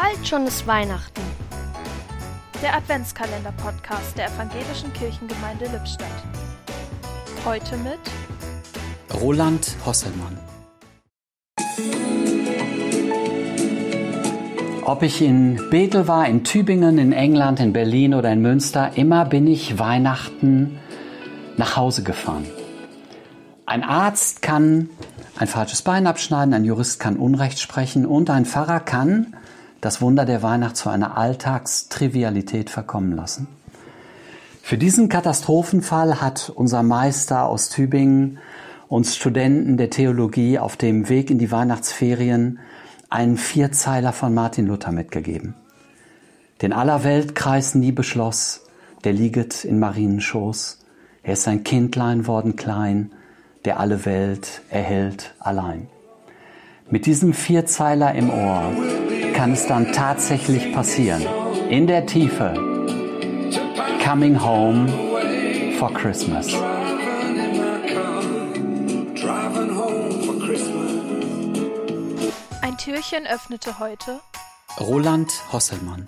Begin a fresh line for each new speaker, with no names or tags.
Bald schon ist Weihnachten.
Der Adventskalender-Podcast der Evangelischen Kirchengemeinde Lippstadt. Heute mit
Roland Hosselmann. Ob ich in Bethel war, in Tübingen, in England, in Berlin oder in Münster, immer bin ich Weihnachten nach Hause gefahren. Ein Arzt kann ein falsches Bein abschneiden, ein Jurist kann Unrecht sprechen und ein Pfarrer kann das Wunder der Weihnacht zu einer Alltagstrivialität verkommen lassen. Für diesen Katastrophenfall hat unser Meister aus Tübingen uns Studenten der Theologie auf dem Weg in die Weihnachtsferien einen Vierzeiler von Martin Luther mitgegeben. Den aller Weltkreis nie beschloss, der lieget in Marienschoß. Er ist ein Kindlein worden klein, der alle Welt erhält allein. Mit diesem Vierzeiler im Ohr kann es dann tatsächlich passieren. In der Tiefe. Coming home for Christmas.
Ein Türchen öffnete heute
Roland Hosselmann.